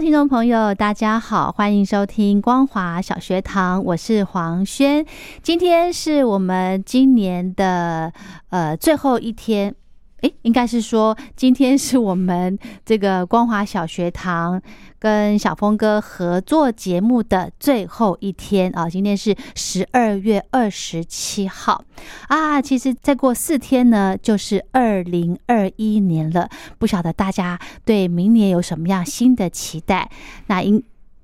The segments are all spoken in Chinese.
听众朋友，大家好，欢迎收听光华小学堂，我是黄轩。今天是我们今年的呃最后一天。诶，应该是说今天是我们这个光华小学堂跟小峰哥合作节目的最后一天啊！今天是十二月二十七号啊！其实再过四天呢，就是二零二一年了。不晓得大家对明年有什么样新的期待？那应。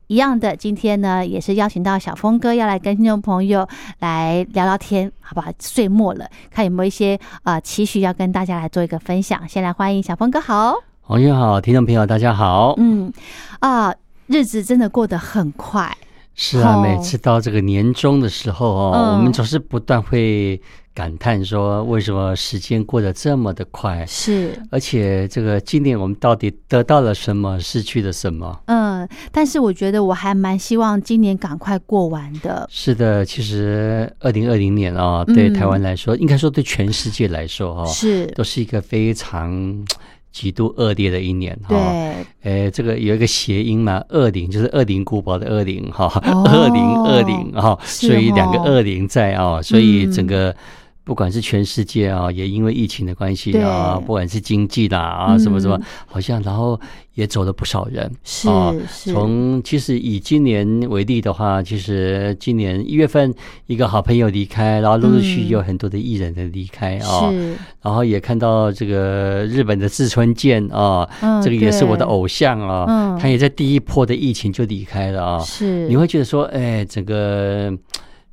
一样的，今天呢也是邀请到小峰哥要来跟听众朋友来聊聊天，好不好？岁末了，看有没有一些啊期许要跟大家来做一个分享。先来欢迎小峰哥，好，黄轩好，听众朋友大家好。嗯啊，日子真的过得很快。是啊，每次到这个年终的时候哦，我们总是不断会感叹说，为什么时间过得这么的快？是，而且这个今年我们到底得到了什么，失去了什么？嗯，但是我觉得我还蛮希望今年赶快过完的。是的，其实二零二零年啊，对台湾来说，应该说对全世界来说哈，是都是一个非常。极度恶劣的一年哈，呃，这个有一个谐音嘛，恶灵就是恶灵古堡的恶灵哈，恶灵恶灵哈，所以两个恶灵在啊，所以整个。不管是全世界啊，也因为疫情的关系啊，不管是经济啦啊，什么什么，好像然后也走了不少人。是是。从其实以今年为例的话，其实今年一月份一个好朋友离开，然后陆陆续续有很多的艺人的离开啊。是。然后也看到这个日本的志村健啊，这个也是我的偶像啊，他也在第一波的疫情就离开了啊。是。你会觉得说，哎，整个。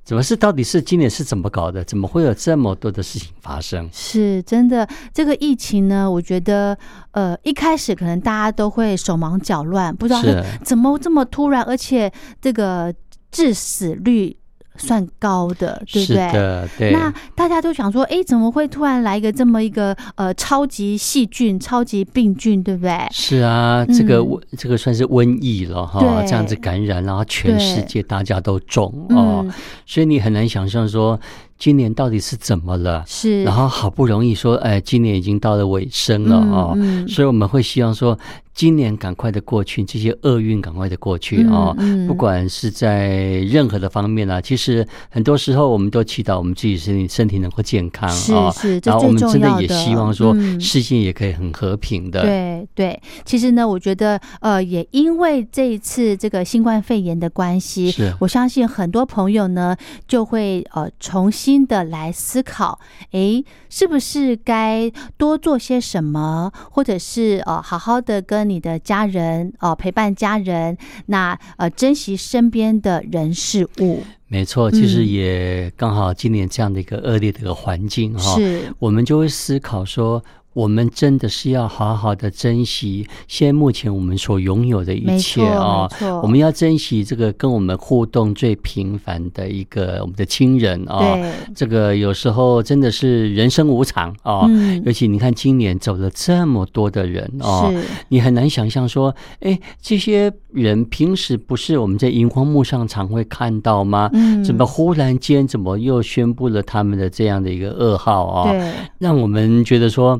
怎么是？到底是今年是怎么搞的？怎么会有这么多的事情发生？是真的，这个疫情呢？我觉得，呃，一开始可能大家都会手忙脚乱，不知道怎么这么突然，而且这个致死率。算高的，对不对？对。那大家都想说，哎，怎么会突然来一个这么一个呃超级细菌、超级病菌，对不对？是啊，这个瘟这个算是瘟疫了哈，这样子感染，然后全世界大家都中哦，所以你很难想象说。今年到底是怎么了？是，然后好不容易说，哎，今年已经到了尾声了哦，所以我们会希望说，今年赶快的过去，这些厄运赶快的过去哦。不管是在任何的方面啊，其实很多时候我们都祈祷我们自己身体身体能够健康啊。是是，然后我们真的也希望说，世界也可以很和平的。对对，其实呢，我觉得呃，也因为这一次这个新冠肺炎的关系，是我相信很多朋友呢就会呃重新。新的来思考，诶，是不是该多做些什么，或者是呃，好好的跟你的家人哦陪伴家人，那呃，珍惜身边的人事物。没错，其实也刚好今年这样的一个恶劣的一个环境哈，是，我们就会思考说。我们真的是要好好的珍惜现在目前我们所拥有的一切啊！我们要珍惜这个跟我们互动最频繁的一个我们的亲人啊！这个有时候真的是人生无常啊！尤其你看今年走了这么多的人啊，你很难想象说，哎，这些人平时不是我们在荧光幕上常会看到吗？嗯，怎么忽然间怎么又宣布了他们的这样的一个噩耗啊？对，让我们觉得说。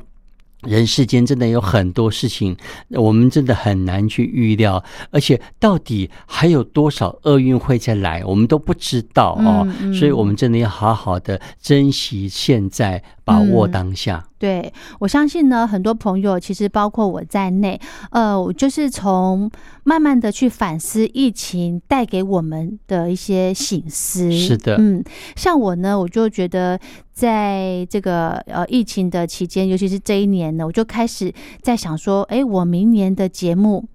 人世间真的有很多事情，我们真的很难去预料，而且到底还有多少厄运会再来，我们都不知道哦。所以，我们真的要好好的珍惜现在，把握当下。对，我相信呢，很多朋友其实包括我在内，呃，我就是从慢慢的去反思疫情带给我们的一些醒思。是的，嗯，像我呢，我就觉得在这个呃疫情的期间，尤其是这一年呢，我就开始在想说，哎，我明年的节目。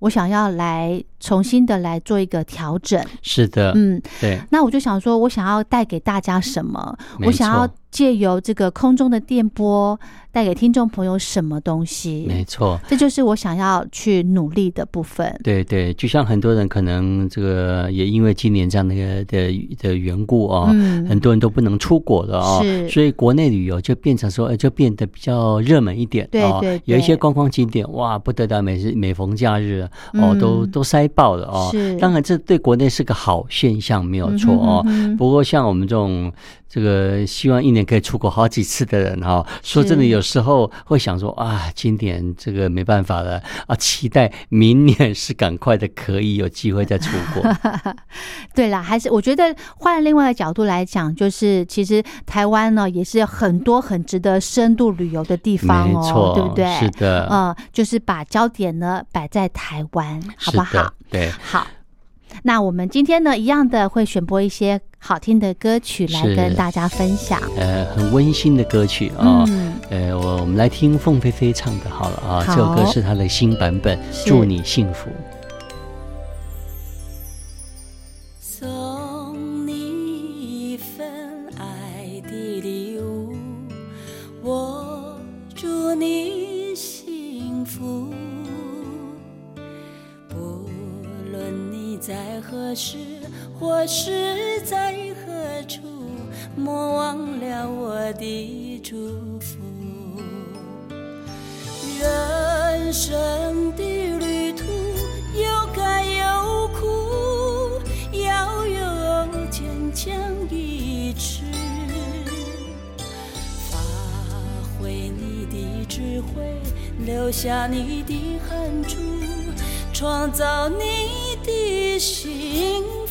我想要来重新的来做一个调整，是的，嗯，对。那我就想说，我想要带给大家什么？我想要借由这个空中的电波。带给听众朋友什么东西？没错，这就是我想要去努力的部分。对对，就像很多人可能这个也因为今年这样的的的缘故啊，很多人都不能出国了啊，所以国内旅游就变成说，就变得比较热门一点。对对，有一些观光景点，哇，不得了，每日每逢假日哦，都都塞爆的哦。当然这对国内是个好现象，没有错哦。不过像我们这种。这个希望一年可以出国好几次的人哈，说真的，有时候会想说啊，今年这个没办法了啊，期待明年是赶快的可以有机会再出国。对啦，还是我觉得换另外一个角度来讲，就是其实台湾呢也是很多很值得深度旅游的地方哦，对不对？是的，嗯，就是把焦点呢摆在台湾，好不好？对，好。那我们今天呢，一样的会选播一些好听的歌曲来跟大家分享。呃，很温馨的歌曲啊。呃，我我们来听凤飞飞唱的，好了啊。这首歌是她的新版本，祝你幸福。何时或是在何处，莫忘了我的祝福。人生的旅途有甘有苦，要有坚强意志，发挥你的智慧，留下你的汗珠，创造你。的心。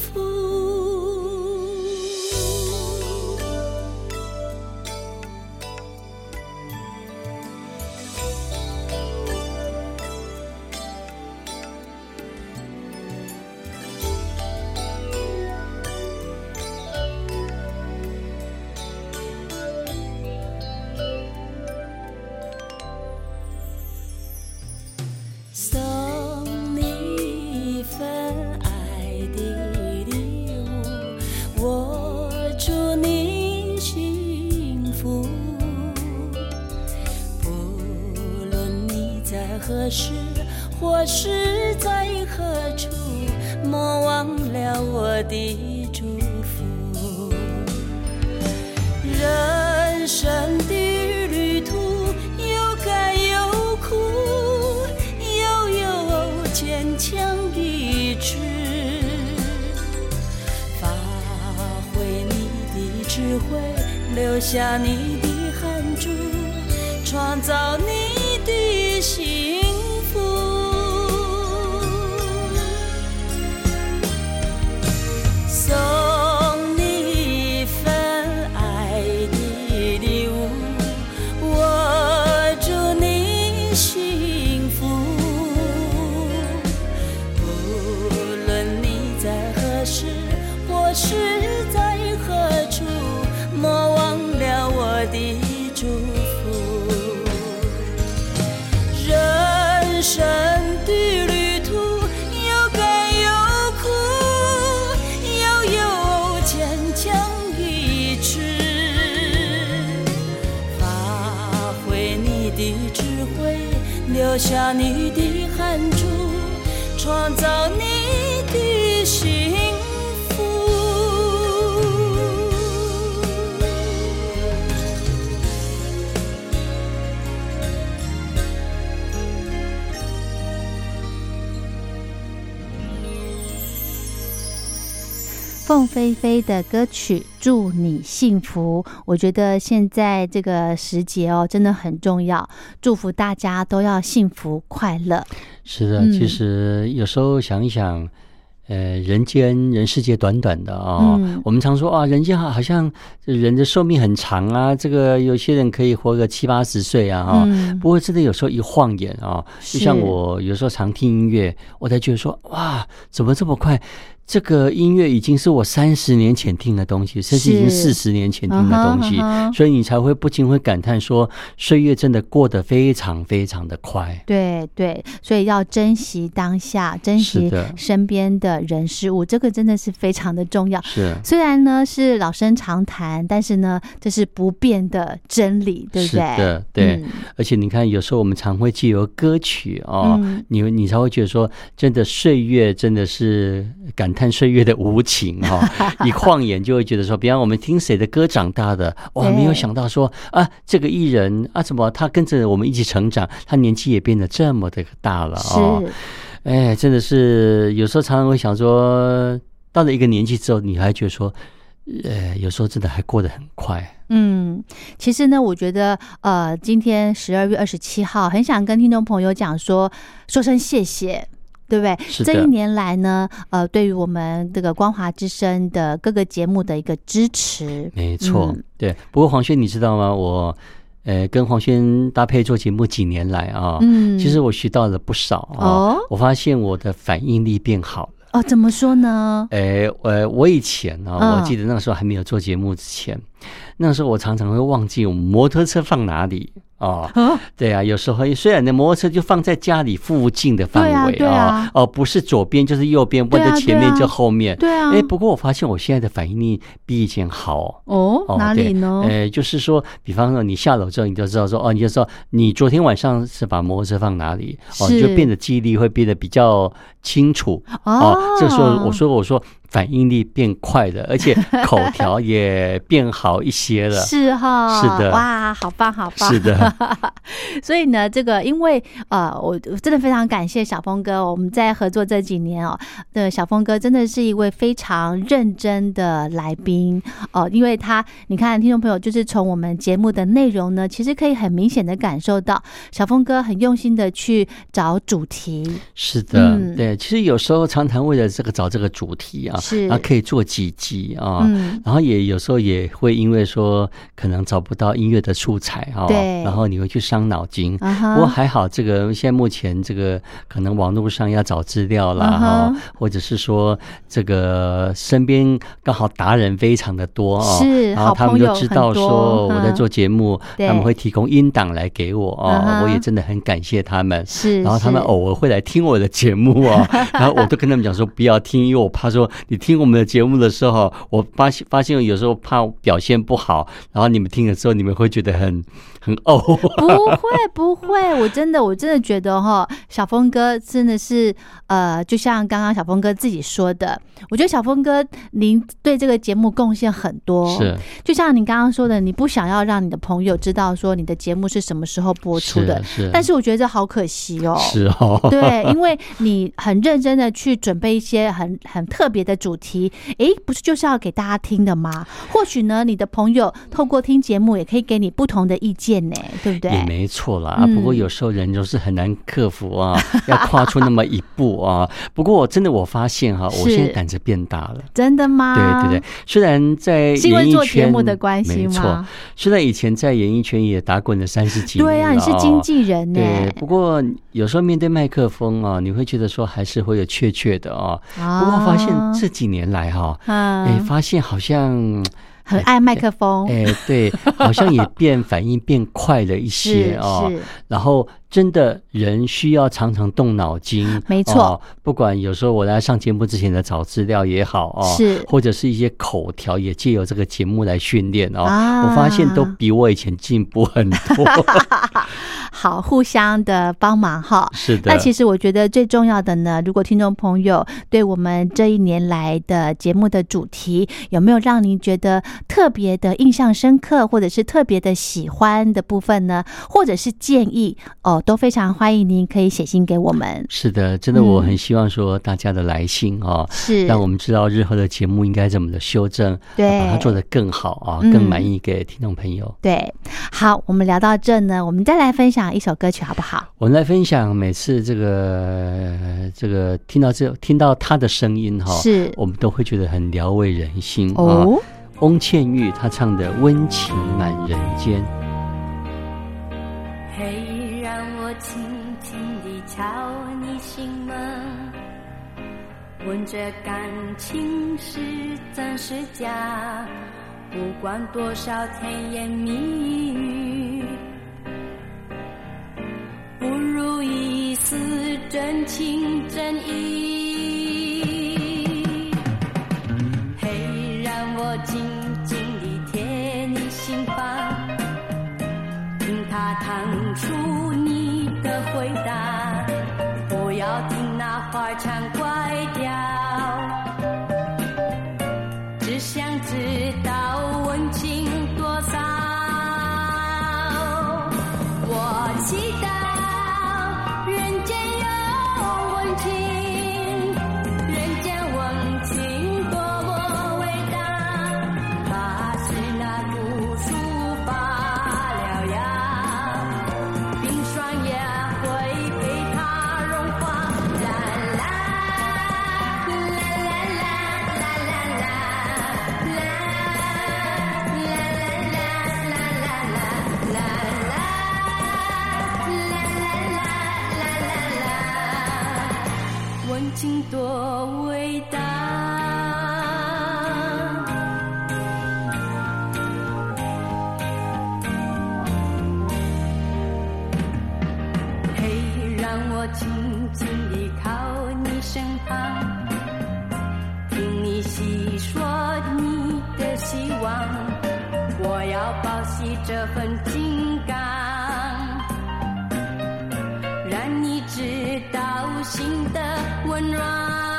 不不论你在何时或是在何处莫忘了我的祝福。人生的下你的汗珠，创造你的幸留下你的汗珠，创造你的凤飞飞的歌曲《祝你幸福》，我觉得现在这个时节哦，真的很重要。祝福大家都要幸福快乐。是的，其实有时候想一想，呃，人间人世界短短的啊，我们常说啊，人间好好像人的寿命很长啊，这个有些人可以活个七八十岁啊，哈。不过真的有时候一晃眼啊，就像我有时候常听音乐，我才觉得说哇，怎么这么快？这个音乐已经是我三十年前听的东西，甚至已经四十年前听的东西，所以你才会不禁会感叹说，岁月真的过得非常非常的快。对对，所以要珍惜当下，珍惜身边的人事物，这个真的是非常的重要。是，虽然呢是老生常谈，但是呢这是不变的真理，对不对？的，对。而且你看，有时候我们常会借由歌曲哦，你你才会觉得说，真的岁月真的是感叹。看岁月的无情哈，一晃眼就会觉得说，比方我们听谁的歌长大的，我没有想到说啊，这个艺人啊，怎么他跟着我们一起成长，他年纪也变得这么的大了啊！哎，真的是有时候常常会想说，到了一个年纪之后，你还觉得说，呃，有时候真的还过得很快。嗯，其实呢，我觉得呃，今天十二月二十七号，很想跟听众朋友讲说，说声谢谢。对不对？这一年来呢，呃，对于我们这个光华之声的各个节目的一个支持，没错，对。不过黄轩，你知道吗？我呃，跟黄轩搭配做节目几年来啊，嗯，其实我学到了不少啊。我发现我的反应力变好了。哦，怎么说呢？呃，我我以前呢，我记得那个时候还没有做节目之前，那时候我常常会忘记我摩托车放哪里。哦，对啊，有时候虽然那摩托车就放在家里附近的范围啊，哦，不是左边就是右边，或者前面就后面。对啊，哎，不过我发现我现在的反应力比以前好。哦，哪里呢？呃，就是说，比方说你下楼之后，你就知道说，哦，你就知道你昨天晚上是把摩托车放哪里，哦，就变得记忆力会变得比较清楚。哦，这时候我说，我说。反应力变快了，而且口条 也变好一些了。是哈，是的，哇，好棒，好棒。是的，所以呢，这个因为呃，我真的非常感谢小峰哥，我们在合作这几年哦，的小峰哥真的是一位非常认真的来宾哦，因为他，你看，听众朋友就是从我们节目的内容呢，其实可以很明显的感受到小峰哥很用心的去找主题。是的，对，其实有时候常常为了这个找这个主题啊。是，然后可以做几集啊，然后也有时候也会因为说可能找不到音乐的素材啊，对，然后你会去伤脑筋。不过还好，这个现在目前这个可能网络上要找资料啦，哈，或者是说这个身边刚好达人非常的多啊，是，然后他们就知道说我在做节目，他们会提供音档来给我啊，我也真的很感谢他们。是，然后他们偶尔会来听我的节目啊，然后我都跟他们讲说不要听，因为我怕说你。听我们的节目的时候，我发现发现有时候怕表现不好，然后你们听了之后，你们会觉得很很 哦。不会不会，我真的我真的觉得哈，小峰哥真的是呃，就像刚刚小峰哥自己说的，我觉得小峰哥您对这个节目贡献很多。是，就像你刚刚说的，你不想要让你的朋友知道说你的节目是什么时候播出的，是。但是我觉得这好可惜哦。是哦。对，因为你很认真的去准备一些很很特别的主。题，哎，不是就是要给大家听的吗？或许呢，你的朋友透过听节目，也可以给你不同的意见呢，对不对？也没错啦。不过有时候人就是很难克服啊，要跨出那么一步啊。不过我真的我发现哈，我现在胆子变大了。真的吗？对对对。虽然在因为做节目的关系，没错。虽然以前在演艺圈也打滚了三十几年，对啊，你是经纪人呢。对。不过有时候面对麦克风啊，你会觉得说还是会有怯怯的啊。不过发现这几。年来哈，哎，发现好像很爱麦克风，哎，对，好像也变反应变快了一些 哦，然后。真的人需要常常动脑筋，没错。不管有时候我在上节目之前的找资料也好哦，是或者是一些口条，也借由这个节目来训练哦。我发现都比我以前进步很多。好，互相的帮忙哈。是的。那其实我觉得最重要的呢，如果听众朋友对我们这一年来的节目的主题有没有让您觉得特别的印象深刻，或者是特别的喜欢的部分呢？或者是建议哦，都非常欢迎您可以写信给我们。是的，真的，我很希望说大家的来信哦，是让我们知道日后的节目应该怎么的修正，对，把它做得更好啊，更满意给听众朋友。对，好，我们聊到这呢，我们再来分享一首歌曲好不好？我们来分享，每次这个这个听到这听到他的声音哈，是我们都会觉得很聊慰人心哦。翁倩玉她唱的《温情满人间》。轻轻地敲你心门，问这感情是真是假？不管多少甜言蜜语，不如一丝真情真意。听那心的温暖。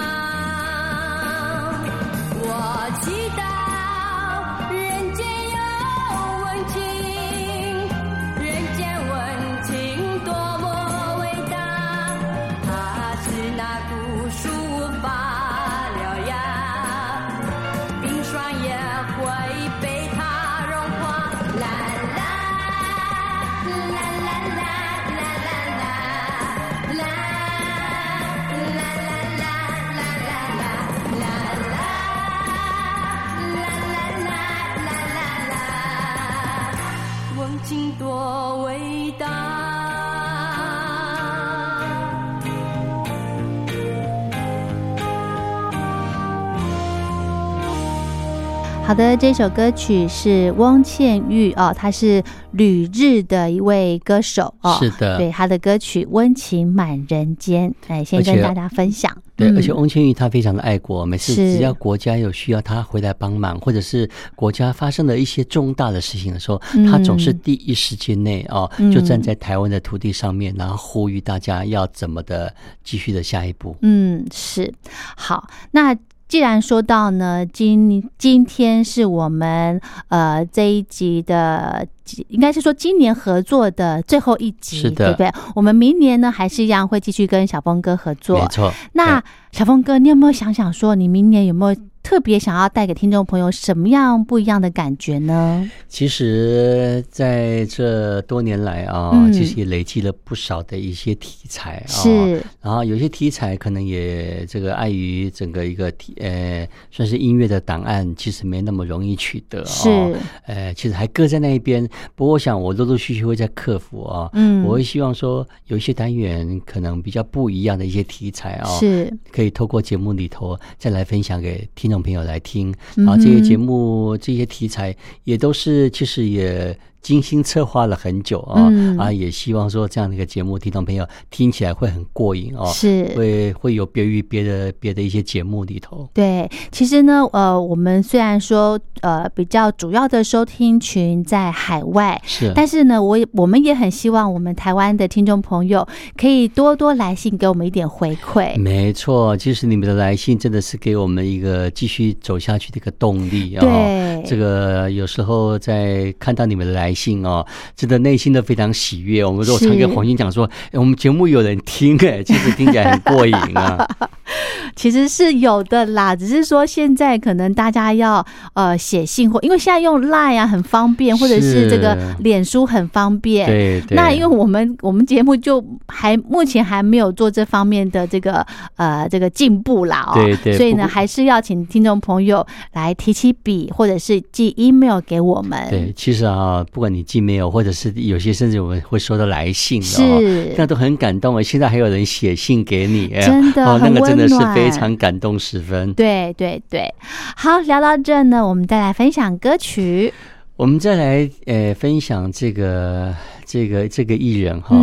好的，这首歌曲是翁倩玉哦，她是旅日的一位歌手哦，是的，对她的歌曲《温情满人间》，哎，先跟大家分享。对，而且翁倩玉她非常的爱国，每次只要国家有需要她回来帮忙，或者是国家发生了一些重大的事情的时候，她总是第一时间内哦，就站在台湾的土地上面，然后呼吁大家要怎么的继续的下一步。嗯，是好，那。既然说到呢，今今天是我们呃这一集的，应该是说今年合作的最后一集，对不对？我们明年呢还是一样会继续跟小峰哥合作。没错。那小峰哥，你有没有想想说，你明年有没有？特别想要带给听众朋友什么样不一样的感觉呢？其实，在这多年来啊，其实也累积了不少的一些题材啊。是，然后有些题材可能也这个碍于整个一个题呃，算是音乐的档案，其实没那么容易取得。是，呃，其实还搁在那一边。不过，我想我陆陆续续会在克服啊。嗯，我会希望说，有一些单元可能比较不一样的一些题材啊，是可以透过节目里头再来分享给听。众朋友来听，然后这些节目、这些题材也都是，其实也精心策划了很久啊，啊，也希望说这样的一个节目，听众朋友听起来会很过瘾哦，是会会有别于别的别的一些节目里头。对，其实呢，呃，我们虽然说呃比较主要的收听群在海外，是，但是呢，我我们也很希望我们台湾的听众朋友可以多多来信给我们一点回馈。没错，其实你们的来信真的是给我们一个继续走下去的一个动力啊。对，这个有时候在看到你们的来。信哦，真的内心都非常喜悦。我们说，我常跟黄金讲说，我们节目有人听，哎，其实听起来很过瘾啊。其实是有的啦，只是说现在可能大家要呃写信或，因为现在用 Line 啊很方便，或者是这个脸书很方便。对，对那因为我们我们节目就还目前还没有做这方面的这个呃这个进步啦哦。对对。所以呢，还是要请听众朋友来提起笔，或者是寄 email 给我们。对，其实啊，不管你寄 mail，或者是有些甚至我们会收到来信的，是，那都很感动啊。现在还有人写信给你，真的，那个真的是非常感动十分。对对对，好，聊到这呢，我们再来分享歌曲。我们再来呃分享这个。这个这个艺人哈，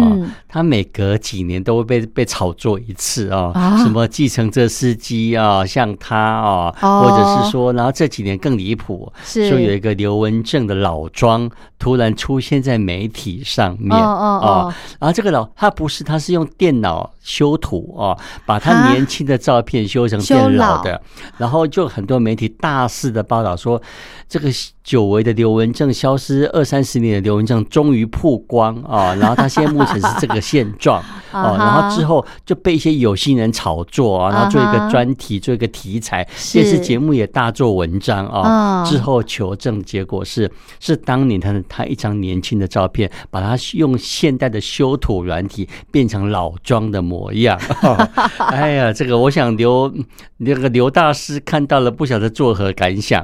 他每隔几年都会被被炒作一次啊，什么计程车司机啊，像他啊，或者是说，然后这几年更离谱，说有一个刘文正的老庄突然出现在媒体上面哦，然后这个老他不是，他是用电脑修图哦，把他年轻的照片修成变老的，然后就很多媒体大肆的报道说，这个久违的刘文正消失二三十年的刘文正终于曝光。光啊，然后他现在目前是这个现状 哦，然后之后就被一些有心人炒作啊，然后做一个专题，做一个题材，电视节目也大做文章啊。之后求证结果是，是当年他他一张年轻的照片，把他用现代的修图软体变成老庄的模样。哎呀，这个我想刘那个刘大师看到了，不晓得作何感想？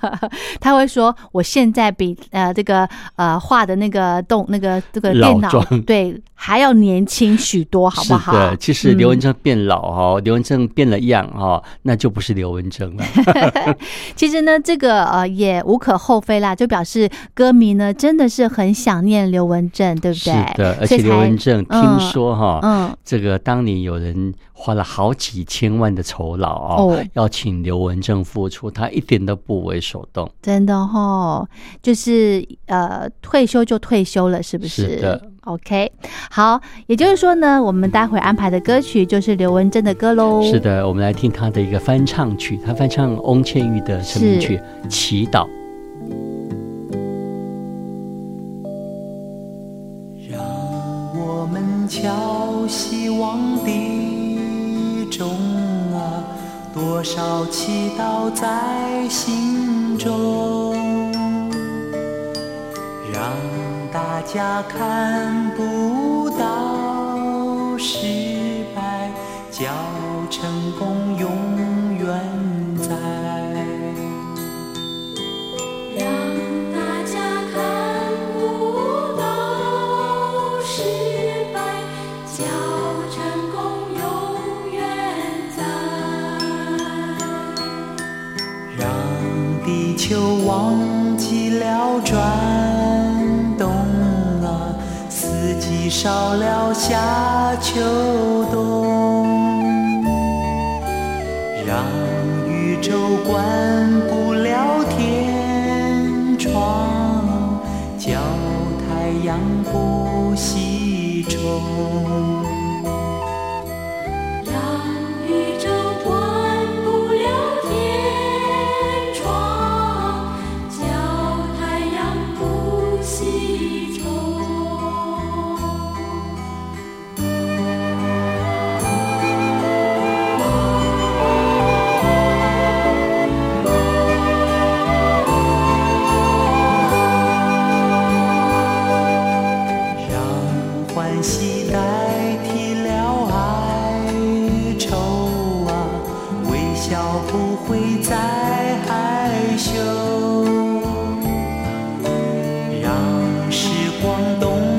他会说：“我现在比呃这个呃画的那个动那个。”这个电脑对还要年轻许多，好不好？的，其实刘文正变老哈，刘文正变了样哈，那就不是刘文正了。其实呢，这个呃也无可厚非啦，就表示歌迷呢真的是很想念刘文正，对不对？是的，而且刘文正听说哈，嗯，这个当年有人花了好几千万的酬劳哦，要请刘文正复出，他一点都不为所动。真的哈，就是呃退休就退休了，是不是？是的。OK，好，也就是说呢，我们待会安排的歌曲就是刘文正的歌喽。是的，我们来听他的一个翻唱曲，他翻唱翁倩玉的成名曲《祈祷》。让我们敲希望的钟啊，多少祈祷在心中，让。大家看不到失败，叫成功永远在。让大家看不到失败，叫成功永远在。让地球忘记了转。少了夏秋冬，让宇宙关不我不会再害羞。让时光懂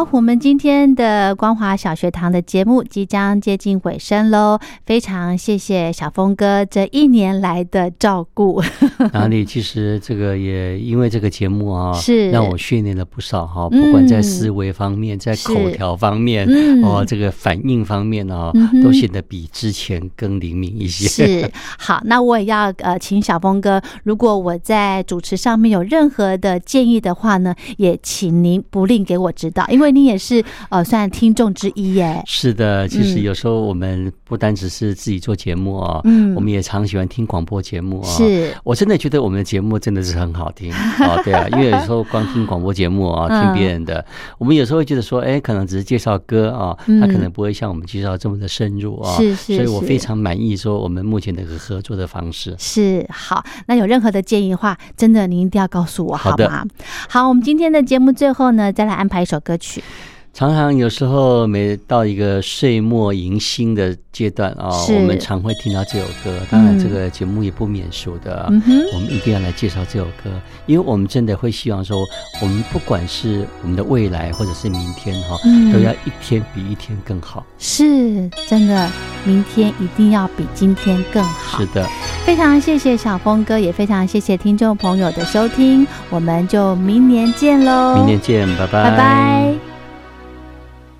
好，我们今天的光华小学堂的节目即将接近尾声喽，非常谢谢小峰哥这一年来的照顾。哪里？其实这个也因为这个节目啊，是让我训练了不少哈，不管在思维方面，在口条方面，哦，这个反应方面啊，都显得比之前更灵敏一些。是，好，那我也要呃，请小峰哥，如果我在主持上面有任何的建议的话呢，也请您不吝给我指导，因为你也是呃，算听众之一耶。是的，其实有时候我们不单只是自己做节目啊，嗯，我们也常喜欢听广播节目啊。是，我真的觉得我们的节目真的是很好听哦，对啊，因为有时候光听广播节目啊，听别人的，我们有时候会觉得说，哎，可能只是介绍歌啊，他可能不会像我们介绍这么的深入啊。是是，所以我非常满意说我们目前的个合作的方式。是好，那有任何的建议的话，真的您一定要告诉我好吗？好，我们今天的节目最后呢，再来安排一首歌曲。常常有时候每到一个岁末迎新的阶段啊，我们常会听到这首歌。当然，这个节目也不免俗的，我们一定要来介绍这首歌，因为我们真的会希望说，我们不管是我们的未来或者是明天哈，都要一天比一天更好。是真的，明天一定要比今天更好。是的，非常谢谢小峰哥，也非常谢谢听众朋友的收听，我们就明年见喽！明年见，拜拜，拜拜。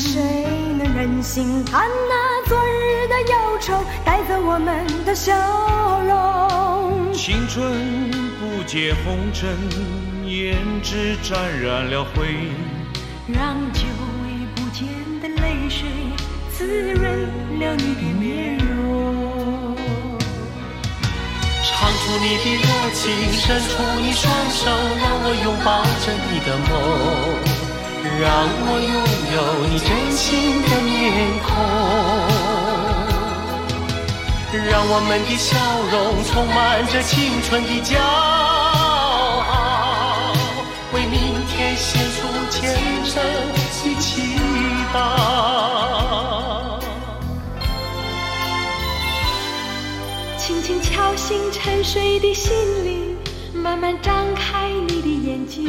谁能忍心看那昨日的忧愁带走我们的笑容？青春不解红尘，胭脂沾染了灰，让久违不见的泪水滋润了你的面容。唱出你的热情，伸出你双手，让我拥抱着你的梦，让我拥有你真心的面孔，让我们的笑容充满着青春的骄傲，为明天献出虔诚的祈祷。轻轻敲醒沉睡的心灵，慢慢张开你的眼睛。